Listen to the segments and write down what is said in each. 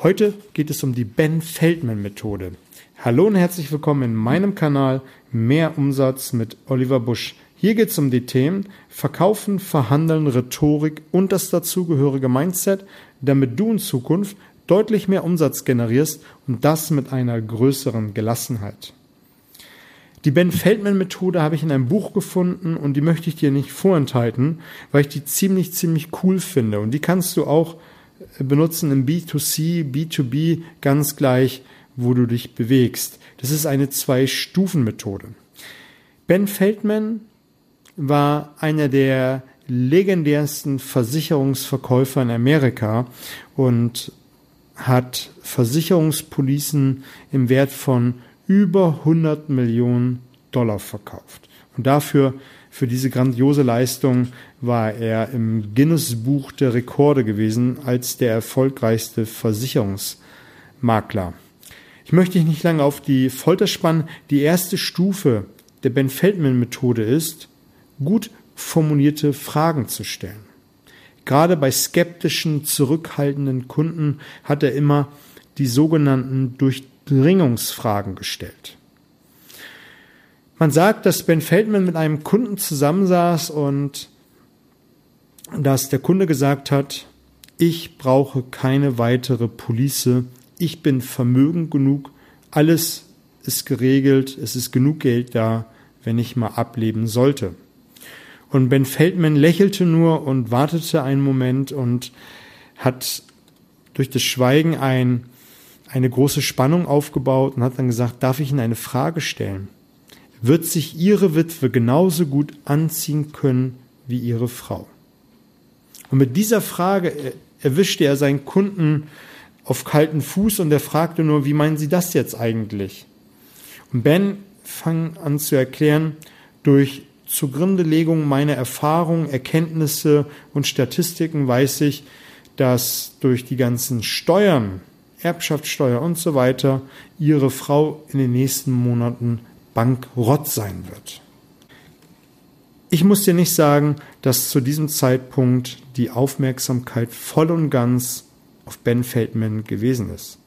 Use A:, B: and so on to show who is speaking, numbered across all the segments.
A: Heute geht es um die Ben Feldman Methode. Hallo und herzlich willkommen in meinem Kanal Mehr Umsatz mit Oliver Busch. Hier geht es um die Themen Verkaufen, Verhandeln, Rhetorik und das dazugehörige Mindset, damit du in Zukunft deutlich mehr Umsatz generierst und das mit einer größeren Gelassenheit. Die Ben Feldman Methode habe ich in einem Buch gefunden und die möchte ich dir nicht vorenthalten, weil ich die ziemlich, ziemlich cool finde. Und die kannst du auch benutzen im B2C, B2B ganz gleich, wo du dich bewegst. Das ist eine Zwei-Stufen-Methode. Ben Feldman war einer der legendärsten Versicherungsverkäufer in Amerika und hat Versicherungspolicen im Wert von über 100 Millionen Dollar verkauft. Und dafür für diese grandiose Leistung war er im Guinness-Buch der Rekorde gewesen als der erfolgreichste Versicherungsmakler. Ich möchte dich nicht lange auf die Folter spannen. Die erste Stufe der Ben Feldman-Methode ist, gut formulierte Fragen zu stellen. Gerade bei skeptischen, zurückhaltenden Kunden hat er immer die sogenannten Durchdringungsfragen gestellt. Man sagt, dass Ben Feldman mit einem Kunden zusammensaß und dass der Kunde gesagt hat, ich brauche keine weitere Police, ich bin vermögend genug, alles ist geregelt, es ist genug Geld da, wenn ich mal ableben sollte. Und Ben Feldman lächelte nur und wartete einen Moment und hat durch das Schweigen ein, eine große Spannung aufgebaut und hat dann gesagt, darf ich Ihnen eine Frage stellen? Wird sich ihre Witwe genauso gut anziehen können wie ihre Frau? Und mit dieser Frage erwischte er seinen Kunden auf kalten Fuß und er fragte nur, wie meinen Sie das jetzt eigentlich? Und Ben fang an zu erklären, durch Zugrundelegung meiner Erfahrungen, Erkenntnisse und Statistiken weiß ich, dass durch die ganzen Steuern, Erbschaftssteuer und so weiter, ihre Frau in den nächsten Monaten bankrott sein wird. Ich muss dir nicht sagen, dass zu diesem Zeitpunkt die Aufmerksamkeit voll und ganz auf Ben Feldman gewesen ist.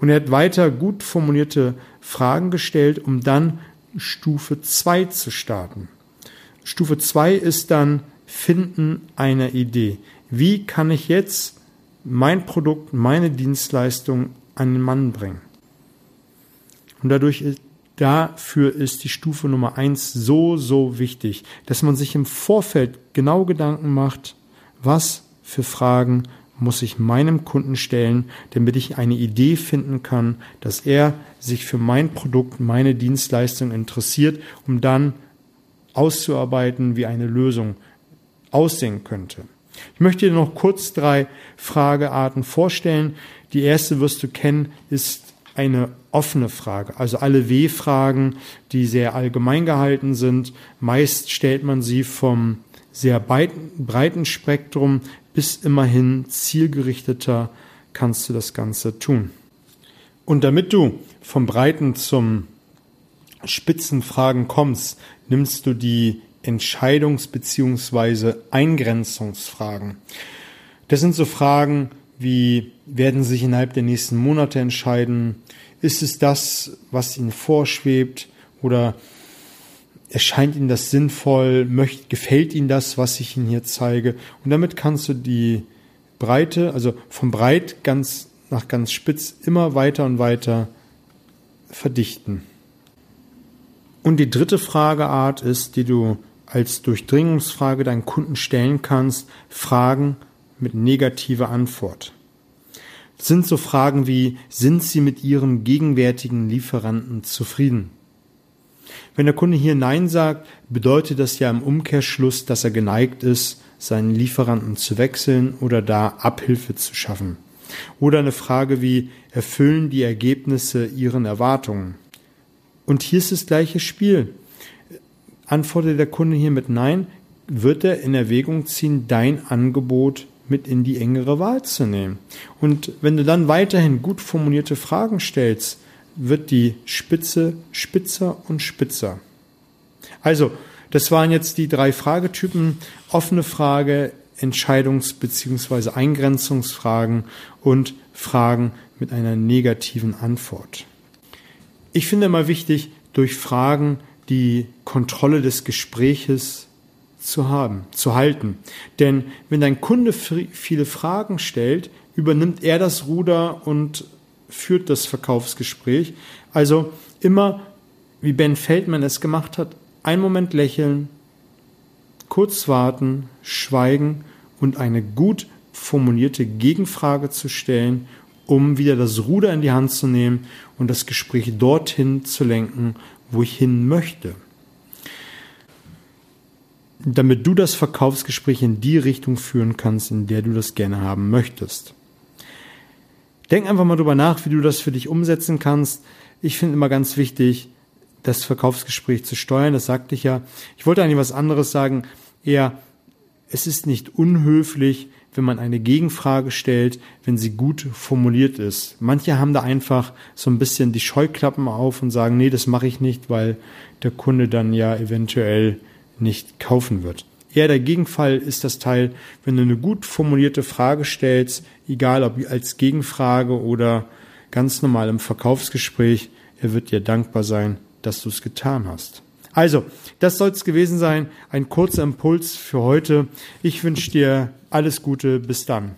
A: Und er hat weiter gut formulierte Fragen gestellt, um dann Stufe 2 zu starten. Stufe 2 ist dann Finden einer Idee. Wie kann ich jetzt mein Produkt, meine Dienstleistung an den Mann bringen? Und dadurch Dafür ist die Stufe Nummer eins so, so wichtig, dass man sich im Vorfeld genau Gedanken macht, was für Fragen muss ich meinem Kunden stellen, damit ich eine Idee finden kann, dass er sich für mein Produkt, meine Dienstleistung interessiert, um dann auszuarbeiten, wie eine Lösung aussehen könnte. Ich möchte dir noch kurz drei Fragearten vorstellen. Die erste wirst du kennen, ist eine offene Frage. Also alle W-Fragen, die sehr allgemein gehalten sind. Meist stellt man sie vom sehr breiten Spektrum bis immerhin zielgerichteter kannst du das Ganze tun. Und damit du vom breiten zum Spitzenfragen kommst, nimmst du die Entscheidungs- bzw. Eingrenzungsfragen. Das sind so Fragen, wie werden Sie sich innerhalb der nächsten Monate entscheiden? Ist es das, was Ihnen vorschwebt? Oder erscheint Ihnen das sinnvoll? Möcht, gefällt Ihnen das, was ich Ihnen hier zeige? Und damit kannst du die Breite, also vom breit ganz nach ganz spitz immer weiter und weiter verdichten. Und die dritte Frageart ist, die du als Durchdringungsfrage deinen Kunden stellen kannst, Fragen mit negativer Antwort. Das sind so Fragen wie, sind Sie mit Ihrem gegenwärtigen Lieferanten zufrieden? Wenn der Kunde hier Nein sagt, bedeutet das ja im Umkehrschluss, dass er geneigt ist, seinen Lieferanten zu wechseln oder da Abhilfe zu schaffen. Oder eine Frage wie, erfüllen die Ergebnisse Ihren Erwartungen? Und hier ist das gleiche Spiel. Antwortet der Kunde hier mit Nein, wird er in Erwägung ziehen, dein Angebot mit in die engere Wahl zu nehmen. Und wenn du dann weiterhin gut formulierte Fragen stellst, wird die Spitze spitzer und spitzer. Also, das waren jetzt die drei Fragetypen. Offene Frage, Entscheidungs- bzw. Eingrenzungsfragen und Fragen mit einer negativen Antwort. Ich finde immer wichtig, durch Fragen die Kontrolle des Gespräches zu haben, zu halten. Denn wenn dein Kunde viele Fragen stellt, übernimmt er das Ruder und führt das Verkaufsgespräch. Also immer, wie Ben Feldman es gemacht hat, einen Moment lächeln, kurz warten, schweigen und eine gut formulierte Gegenfrage zu stellen, um wieder das Ruder in die Hand zu nehmen und das Gespräch dorthin zu lenken, wo ich hin möchte. Damit du das Verkaufsgespräch in die Richtung führen kannst, in der du das gerne haben möchtest. Denk einfach mal drüber nach, wie du das für dich umsetzen kannst. Ich finde immer ganz wichtig, das Verkaufsgespräch zu steuern. Das sagte ich ja. Ich wollte eigentlich was anderes sagen. Eher, es ist nicht unhöflich, wenn man eine Gegenfrage stellt, wenn sie gut formuliert ist. Manche haben da einfach so ein bisschen die Scheuklappen auf und sagen, nee, das mache ich nicht, weil der Kunde dann ja eventuell nicht kaufen wird. Eher der Gegenfall ist das Teil, wenn du eine gut formulierte Frage stellst, egal ob als Gegenfrage oder ganz normal im Verkaufsgespräch, er wird dir dankbar sein, dass du es getan hast. Also, das soll es gewesen sein. Ein kurzer Impuls für heute. Ich wünsche dir alles Gute. Bis dann.